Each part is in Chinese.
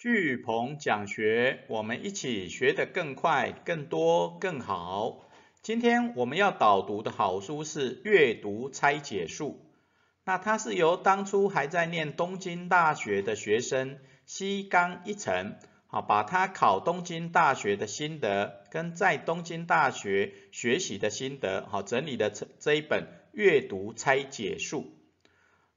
巨鹏讲学，我们一起学得更快、更多、更好。今天我们要导读的好书是《阅读拆解术》，那它是由当初还在念东京大学的学生西冈一成，好，把他考东京大学的心得跟在东京大学学习的心得，好整理的这这一本《阅读拆解术》。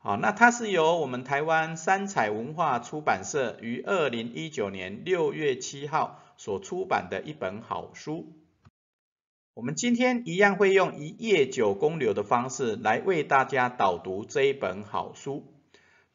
好，那它是由我们台湾三彩文化出版社于二零一九年六月七号所出版的一本好书。我们今天一样会用一页九公流的方式来为大家导读这一本好书。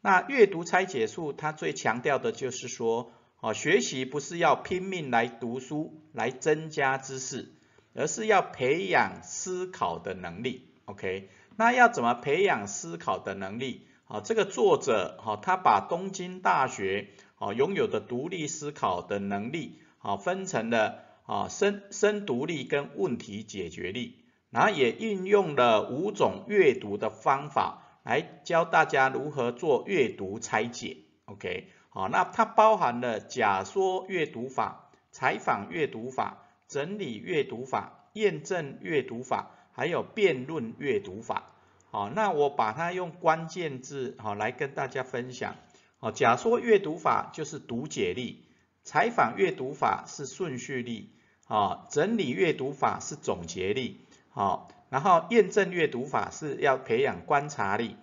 那阅读拆解术，它最强调的就是说，哦，学习不是要拼命来读书来增加知识，而是要培养思考的能力。OK。那要怎么培养思考的能力？啊，这个作者哈，他把东京大学啊拥有的独立思考的能力啊分成了啊深深独立跟问题解决力，然后也运用了五种阅读的方法来教大家如何做阅读拆解。OK，好，那它包含了假说阅读法、采访阅读法、整理阅读法、验证阅读法。还有辩论阅读法，好，那我把它用关键字好来跟大家分享。好，假说阅读法就是读解力，采访阅读法是顺序力，好，整理阅读法是总结力，好，然后验证阅读法是要培养观察力，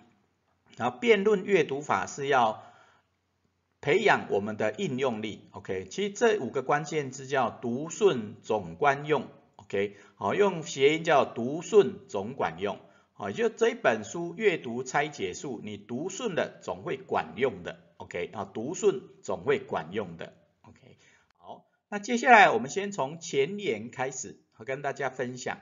然后辩论阅读法是要培养我们的应用力。OK，其实这五个关键字叫读顺总观用。OK，好，用谐音叫读顺总管用，好，就这一本书阅读拆解术，你读顺了总会管用的，OK，啊，读顺总会管用的，OK，好，那接下来我们先从前言开始，和跟大家分享，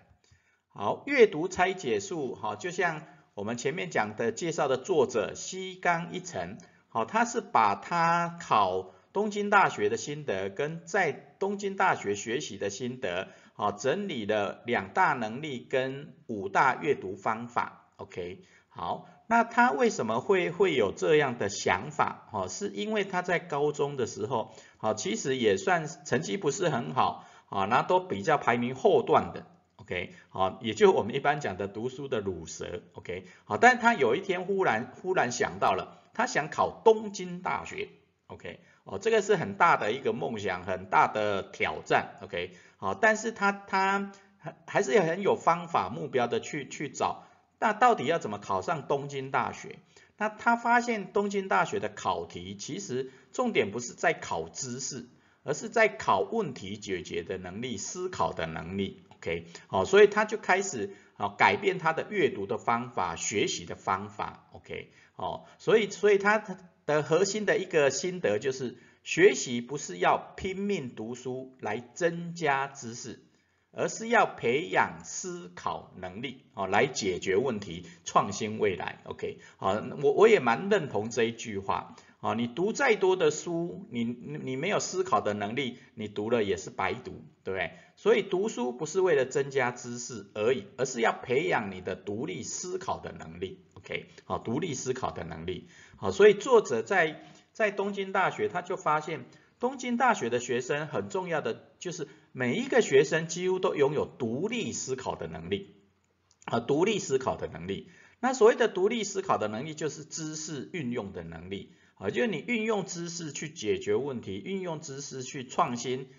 好，阅读拆解术，好，就像我们前面讲的介绍的作者西冈一成，好，他是把他考东京大学的心得跟在东京大学学习的心得。好，整理了两大能力跟五大阅读方法，OK，好，那他为什么会会有这样的想法？哦，是因为他在高中的时候，好，其实也算成绩不是很好，啊，那都比较排名后段的，OK，好，也就我们一般讲的读书的乳蛇，OK，好，但他有一天忽然忽然想到了，他想考东京大学，OK，哦，这个是很大的一个梦想，很大的挑战，OK。好，但是他他还还是很有方法目标的去去找，那到底要怎么考上东京大学？那他发现东京大学的考题其实重点不是在考知识，而是在考问题解决的能力、思考的能力。OK，好，所以他就开始啊改变他的阅读的方法、学习的方法。OK，好，所以所以他的核心的一个心得就是。学习不是要拼命读书来增加知识，而是要培养思考能力，哦，来解决问题，创新未来。OK，好，我我也蛮认同这一句话。啊，你读再多的书，你你没有思考的能力，你读了也是白读，对不对？所以读书不是为了增加知识而已，而是要培养你的独立思考的能力。OK，好，独立思考的能力。好，所以作者在。在东京大学，他就发现东京大学的学生很重要的就是每一个学生几乎都拥有独立思考的能力啊，独立思考的能力。那所谓的独立思考的能力，就是知识运用的能力啊，就是你运用知识去解决问题，运用知识去创新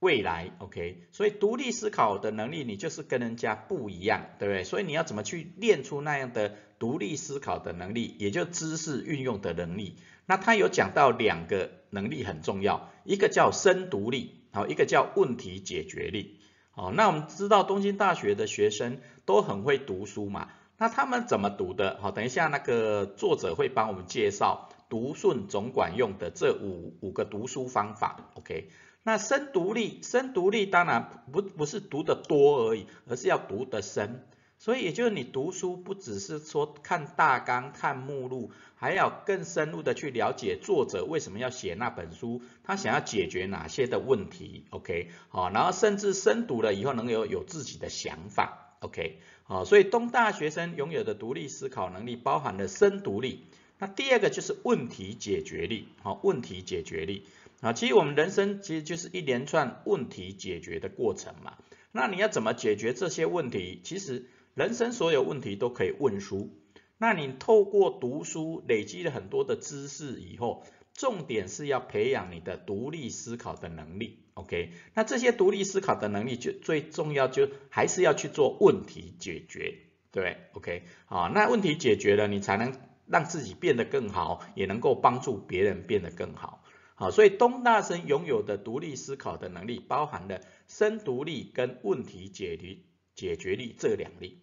未来。OK，所以独立思考的能力，你就是跟人家不一样，对不对？所以你要怎么去练出那样的独立思考的能力，也就知识运用的能力。那他有讲到两个能力很重要，一个叫深独立，好，一个叫问题解决力。好，那我们知道东京大学的学生都很会读书嘛，那他们怎么读的？好，等一下那个作者会帮我们介绍读顺总管用的这五五个读书方法。OK，那深读力，深读力当然不不是读得多而已，而是要读得深。所以也就是你读书不只是说看大纲、看目录，还要更深入的去了解作者为什么要写那本书，他想要解决哪些的问题，OK，好，然后甚至深读了以后能有有自己的想法，OK，好，所以东大学生拥有的独立思考能力包含了深读力，那第二个就是问题解决力，好，问题解决力啊，其实我们人生其实就是一连串问题解决的过程嘛。那你要怎么解决这些问题？其实人生所有问题都可以问书。那你透过读书累积了很多的知识以后，重点是要培养你的独立思考的能力。OK，那这些独立思考的能力就最重要，就还是要去做问题解决，对？OK，好，那问题解决了，你才能让自己变得更好，也能够帮助别人变得更好。好，所以东大生拥有的独立思考的能力，包含了深独立跟问题解决解决力这两力。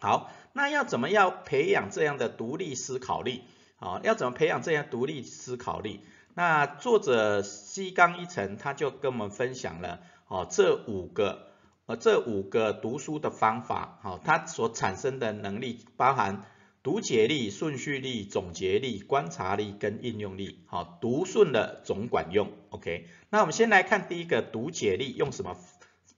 好，那要怎么样培养这样的独立思考力？好，要怎么培养这样独立思考力？那作者西冈一成他就跟我们分享了哦这五个呃这五个读书的方法，好，它所产生的能力包含读解力、顺序力、总结力、观察力跟应用力，好，读顺了总管用，OK。那我们先来看第一个读解力，用什么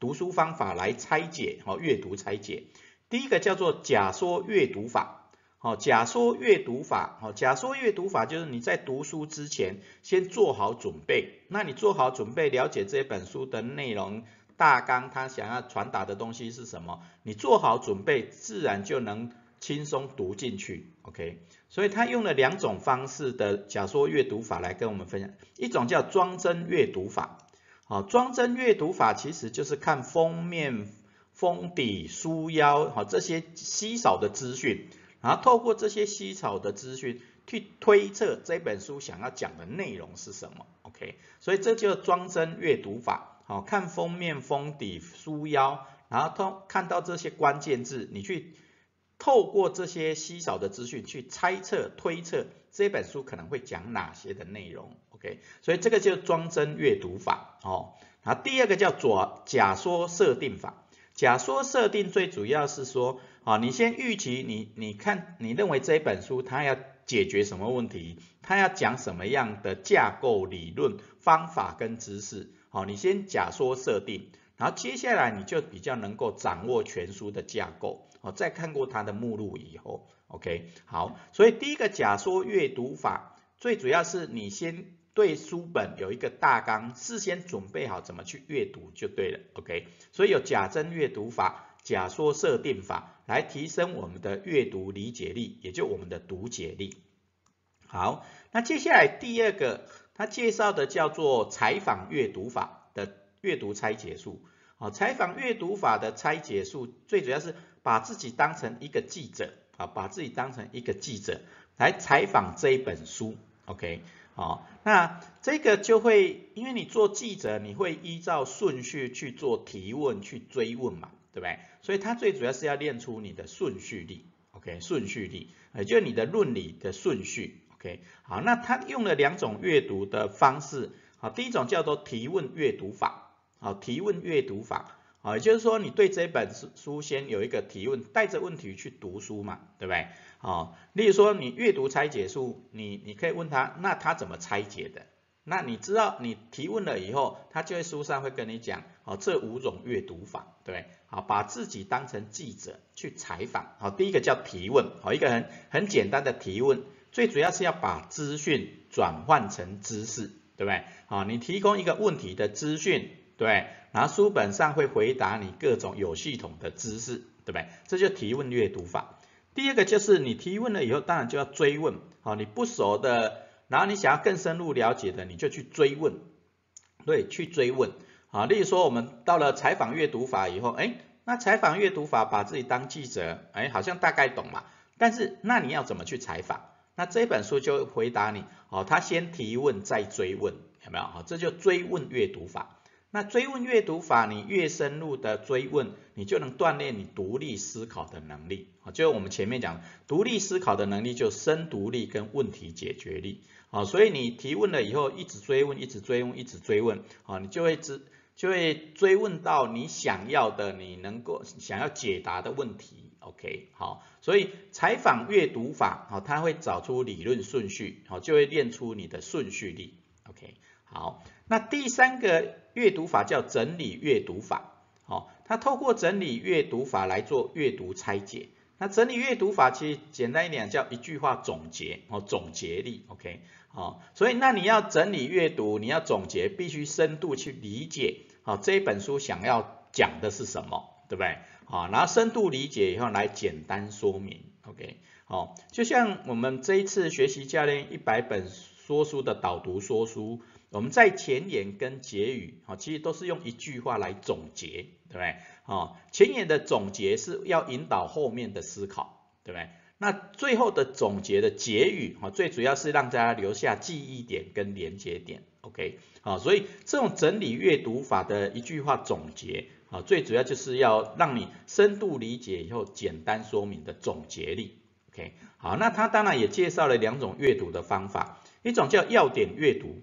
读书方法来拆解？好，阅读拆解，第一个叫做假说阅读法。好，假说阅读法，好，假说阅读法就是你在读书之前先做好准备，那你做好准备，了解这本书的内容大纲，他想要传达的东西是什么，你做好准备，自然就能轻松读进去，OK。所以他用了两种方式的假说阅读法来跟我们分享，一种叫装帧阅读法，好，装帧阅读法其实就是看封面、封底、书腰，好，这些稀少的资讯。然后透过这些稀少的资讯去推测这本书想要讲的内容是什么，OK？所以这就是装帧阅读法，好看封面、封底、书腰，然后通看到这些关键字，你去透过这些稀少的资讯去猜测、推测这本书可能会讲哪些的内容，OK？所以这个就装帧阅读法，哦。然后第二个叫做假说设定法，假说设定最主要是说。啊，你先预期你，你看，你认为这本书它要解决什么问题？它要讲什么样的架构、理论、方法跟知识？好，你先假说设定，然后接下来你就比较能够掌握全书的架构。哦，再看过它的目录以后，OK，好，所以第一个假说阅读法，最主要是你先对书本有一个大纲，事先准备好怎么去阅读就对了，OK，所以有假真阅读法。假说设定法来提升我们的阅读理解力，也就我们的读解力。好，那接下来第二个，他介绍的叫做采访阅读法的阅读拆解术。好，采访阅读法的拆解术，最主要是把自己当成一个记者，啊，把自己当成一个记者来采访这一本书。OK，好，那这个就会，因为你做记者，你会依照顺序去做提问，去追问嘛。对不对？所以它最主要是要练出你的顺序力，OK，顺序力，也就是你的论理的顺序，OK。好，那它用了两种阅读的方式，好，第一种叫做提问阅读法，好，提问阅读法，啊，也就是说你对这本书书先有一个提问，带着问题去读书嘛，对不对？好，例如说你阅读拆解书，你你可以问他，那他怎么拆解的？那你知道你提问了以后，他就会书上会跟你讲，哦，这五种阅读法，对，好，把自己当成记者去采访，好，第一个叫提问，好，一个很很简单的提问，最主要是要把资讯转换成知识，对不对？好，你提供一个问题的资讯，对，然后书本上会回答你各种有系统的知识，对不对？这就提问阅读法。第二个就是你提问了以后，当然就要追问，好，你不熟的。然后你想要更深入了解的，你就去追问，对，去追问啊。例如说，我们到了采访阅读法以后，哎，那采访阅读法把自己当记者，哎，好像大概懂嘛。但是那你要怎么去采访？那这本书就回答你，哦，他先提问再追问，有没有？好，这就追问阅读法。那追问阅读法，你越深入的追问，你就能锻炼你独立思考的能力。啊，就我们前面讲，独立思考的能力就深独立跟问题解决力。啊，所以你提问了以后，一直追问，一直追问，一直追问，啊，你就会知，就会追问到你想要的，你能够想要解答的问题。OK，好，所以采访阅读法，好，它会找出理论顺序，好，就会练出你的顺序力。OK，好，那第三个。阅读法叫整理阅读法，好，它透过整理阅读法来做阅读拆解。那整理阅读法其实简单一点叫一句话总结哦，总结力，OK，好，所以那你要整理阅读，你要总结，必须深度去理解，好这一本书想要讲的是什么，对不对？好，然后深度理解以后来简单说明，OK，好，就像我们这一次学习教练一百本说书的导读说书。我们在前言跟结语，啊，其实都是用一句话来总结，对不对？啊，前言的总结是要引导后面的思考，对不对？那最后的总结的结语，哈，最主要是让大家留下记忆点跟连接点，OK？好，所以这种整理阅读法的一句话总结，啊，最主要就是要让你深度理解以后简单说明的总结力，OK？好，那他当然也介绍了两种阅读的方法，一种叫要点阅读。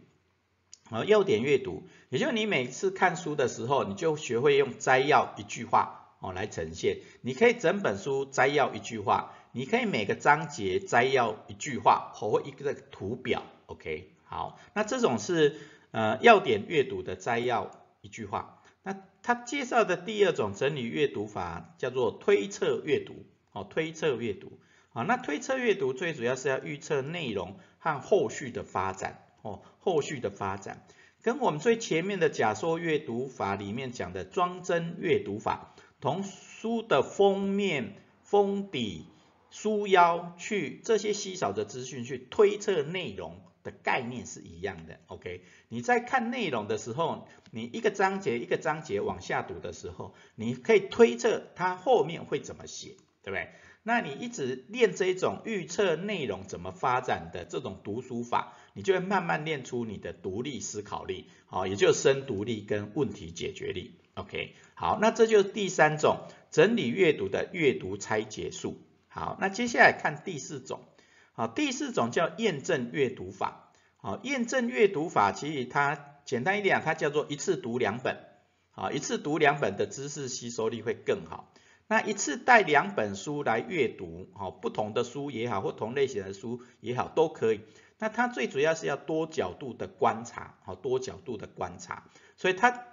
啊，要点阅读，也就是你每次看书的时候，你就学会用摘要一句话哦来呈现。你可以整本书摘要一句话，你可以每个章节摘要一句话或一个图表。OK，好，那这种是呃要点阅读的摘要一句话。那他介绍的第二种整理阅读法叫做推测阅读。哦，推测阅读。啊，那推测阅读最主要是要预测内容和后续的发展。哦，后续的发展跟我们最前面的假说阅读法里面讲的装帧阅读法，从书的封面、封底、书腰去这些稀少的资讯去推测内容的概念是一样的。OK，你在看内容的时候，你一个章节一个章节往下读的时候，你可以推测它后面会怎么写，对不对？那你一直练这种预测内容怎么发展的这种读书法，你就会慢慢练出你的独立思考力，好，也就是深独立跟问题解决力。OK，好，那这就是第三种整理阅读的阅读拆解术。好，那接下来看第四种，好，第四种叫验证阅读法。好，验证阅读法其实它简单一点，它叫做一次读两本，好，一次读两本的知识吸收力会更好。那一次带两本书来阅读，好，不同的书也好，或同类型的书也好，都可以。那它最主要是要多角度的观察，好，多角度的观察。所以它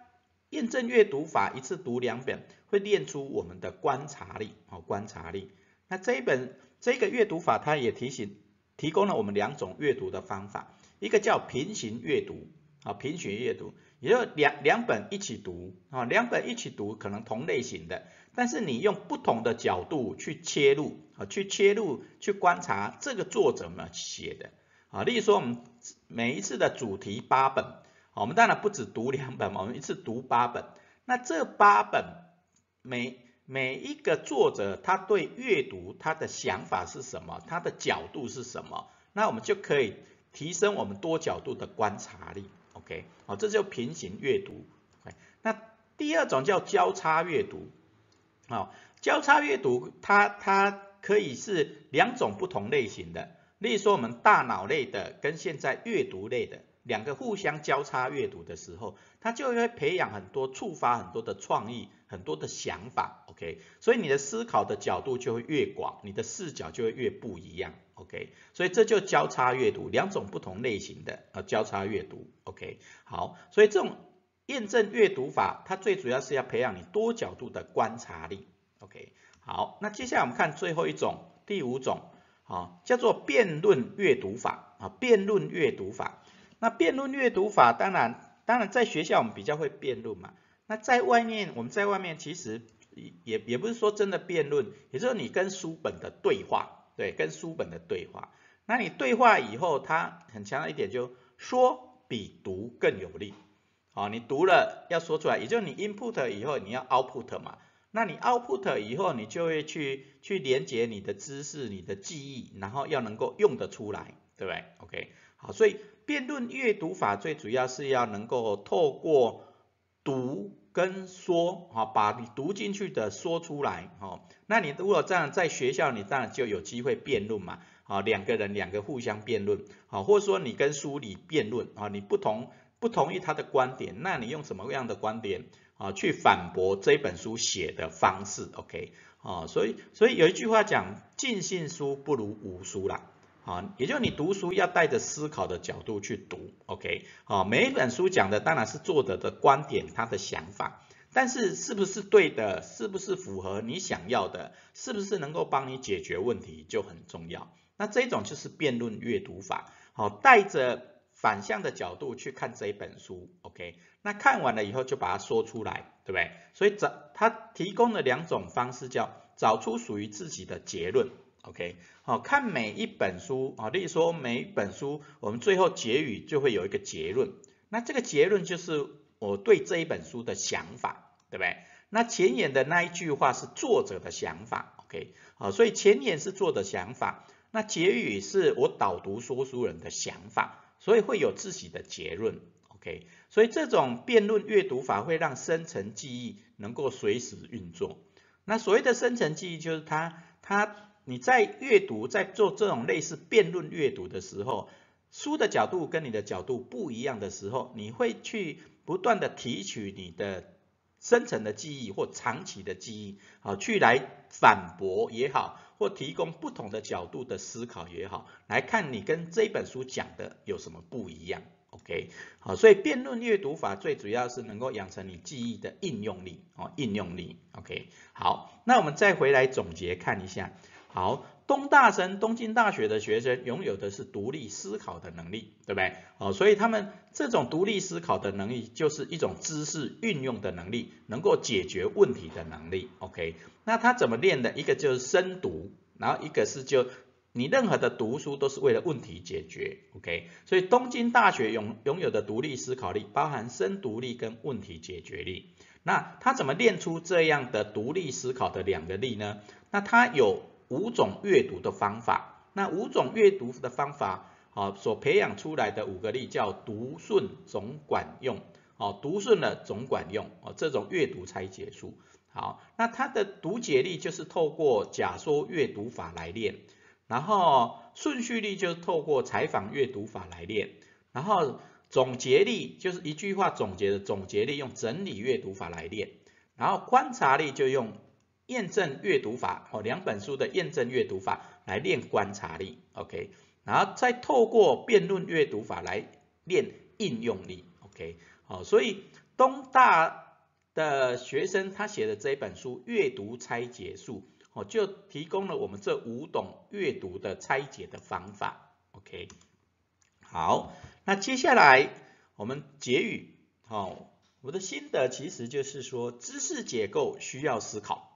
验证阅读法，一次读两本，会练出我们的观察力，好，观察力。那这一本这个阅读法，它也提醒提供了我们两种阅读的方法，一个叫平行阅读，啊，平行阅读，也就两两本一起读，啊，两本一起读，可能同类型的。但是你用不同的角度去切入啊，去切入去观察这个作者么写的啊，例如说我们每一次的主题八本，我们当然不止读两本，我们一次读八本。那这八本每每一个作者他对阅读他的想法是什么，他的角度是什么，那我们就可以提升我们多角度的观察力。OK，好，这就平行阅读。那第二种叫交叉阅读。好，交叉阅读，它它可以是两种不同类型的，例如说我们大脑类的跟现在阅读类的两个互相交叉阅读的时候，它就会培养很多触发很多的创意，很多的想法，OK，所以你的思考的角度就会越广，你的视角就会越不一样，OK，所以这就交叉阅读，两种不同类型的呃交叉阅读，OK，好，所以这种。验证阅读法，它最主要是要培养你多角度的观察力。OK，好，那接下来我们看最后一种，第五种，啊，叫做辩论阅读法。啊，辩论阅读法。那辩论阅读法，当然，当然在学校我们比较会辩论嘛。那在外面，我们在外面其实也也不是说真的辩论，也就是你跟书本的对话，对，跟书本的对话。那你对话以后，它很强的一点，就说比读更有力。啊，你读了要说出来，也就是你 input 以后你要 output 嘛，那你 output 以后你就会去去连接你的知识、你的记忆，然后要能够用得出来，对不对？OK，好，所以辩论阅读法最主要是要能够透过读跟说，哈，把你读进去的说出来，哈，那你如果这样在学校，你当然就有机会辩论嘛，啊，两个人两个互相辩论，啊，或者说你跟书里辩论，啊，你不同。不同意他的观点，那你用什么样的观点啊去反驳这本书写的方式？OK，啊，所以所以有一句话讲，尽信书不如无书啦，啊，也就是你读书要带着思考的角度去读，OK，啊，每一本书讲的当然是作者的观点，他的想法。但是是不是对的，是不是符合你想要的，是不是能够帮你解决问题就很重要。那这种就是辩论阅读法，好，带着反向的角度去看这一本书，OK？那看完了以后就把它说出来，对不对？所以找他提供了两种方式，叫找出属于自己的结论，OK？好，看每一本书啊，例如说每一本书，我们最后结语就会有一个结论，那这个结论就是我对这一本书的想法，对不对？那前言的那一句话是作者的想法，OK？好，所以前言是作者想法。那结语是我导读说书人的想法，所以会有自己的结论，OK？所以这种辩论阅读法会让深层记忆能够随时运作。那所谓的深层记忆，就是它它你在阅读在做这种类似辩论阅读的时候，书的角度跟你的角度不一样的时候，你会去不断的提取你的深层的记忆或长期的记忆，好去来反驳也好。或提供不同的角度的思考也好，来看你跟这本书讲的有什么不一样，OK？好，所以辩论阅读法最主要是能够养成你记忆的应用力哦，应用力，OK？好，那我们再回来总结看一下，好。东大生，东京大学的学生拥有的是独立思考的能力，对不对？哦，所以他们这种独立思考的能力就是一种知识运用的能力，能够解决问题的能力。OK，那他怎么练的？一个就是深读，然后一个是就你任何的读书都是为了问题解决。OK，所以东京大学拥拥有的独立思考力包含深读力跟问题解决力。那他怎么练出这样的独立思考的两个力呢？那他有。五种阅读的方法，那五种阅读的方法，啊，所培养出来的五个力叫读顺总管用，哦，读顺了总管用，哦，这种阅读拆解术。好，那它的读解力就是透过假说阅读法来练，然后顺序力就是透过采访阅读法来练，然后总结力就是一句话总结的总结力用整理阅读法来练，然后观察力就用。验证阅读法哦，两本书的验证阅读法来练观察力，OK，然后再透过辩论阅读法来练应用力，OK，好，所以东大的学生他写的这一本书《阅读拆解术》哦，就提供了我们这五种阅读的拆解的方法，OK，好，那接下来我们结语，好，我的心得其实就是说，知识结构需要思考。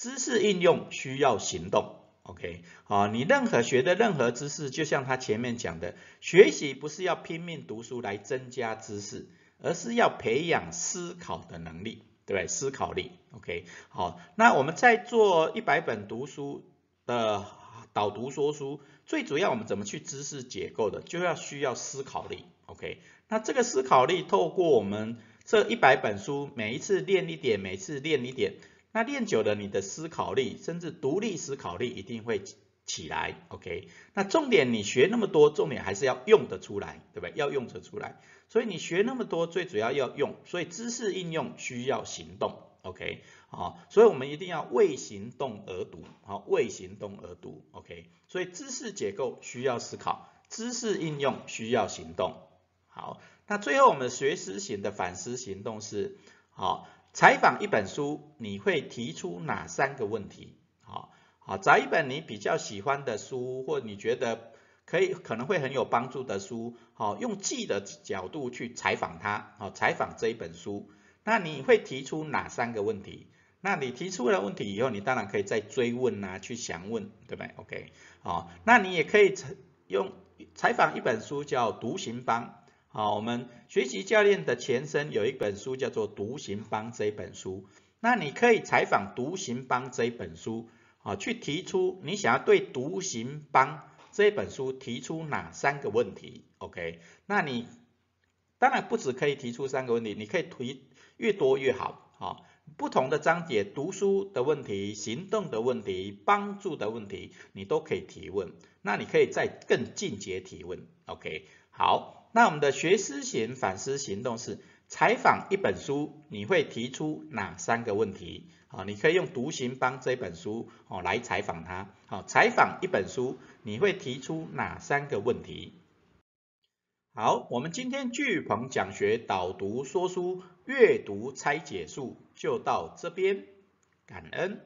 知识应用需要行动，OK，好，你任何学的任何知识，就像他前面讲的，学习不是要拼命读书来增加知识，而是要培养思考的能力，对不对？思考力，OK，好，那我们在做一百本读书的导读说书，最主要我们怎么去知识结构的，就要需要思考力，OK，那这个思考力透过我们这一百本书，每一次练一点，每次练一点。那练久了，你的思考力，甚至独立思考力一定会起来，OK？那重点你学那么多，重点还是要用得出来，对不对？要用得出来，所以你学那么多，最主要要用，所以知识应用需要行动，OK？好，所以我们一定要为行动而读，好，为行动而读，OK？所以知识结构需要思考，知识应用需要行动，好，那最后我们学思型的反思行动是，好。采访一本书，你会提出哪三个问题？好，好找一本你比较喜欢的书，或你觉得可以可能会很有帮助的书，好，用记的角度去采访它，好，采访这一本书，那你会提出哪三个问题？那你提出了问题以后，你当然可以再追问啊，去详问，对不对？OK，好，那你也可以采用采访一本书叫《独行帮》。好，我们学习教练的前身有一本书叫做《独行帮》这一本书，那你可以采访《独行帮》这一本书，啊，去提出你想要对《独行帮》这一本书提出哪三个问题？OK？那你当然不只可以提出三个问题，你可以提越多越好，啊，不同的章节，读书的问题、行动的问题、帮助的问题，你都可以提问，那你可以再更进阶提问，OK？好。那我们的学思行反思行动是采访一本书，你会提出哪三个问题？好，你可以用《读行帮》这本书哦来采访它。好，采访一本书，你会提出哪三个问题？好，我们今天巨鹏讲学导读说书。阅读拆解术就到这边，感恩。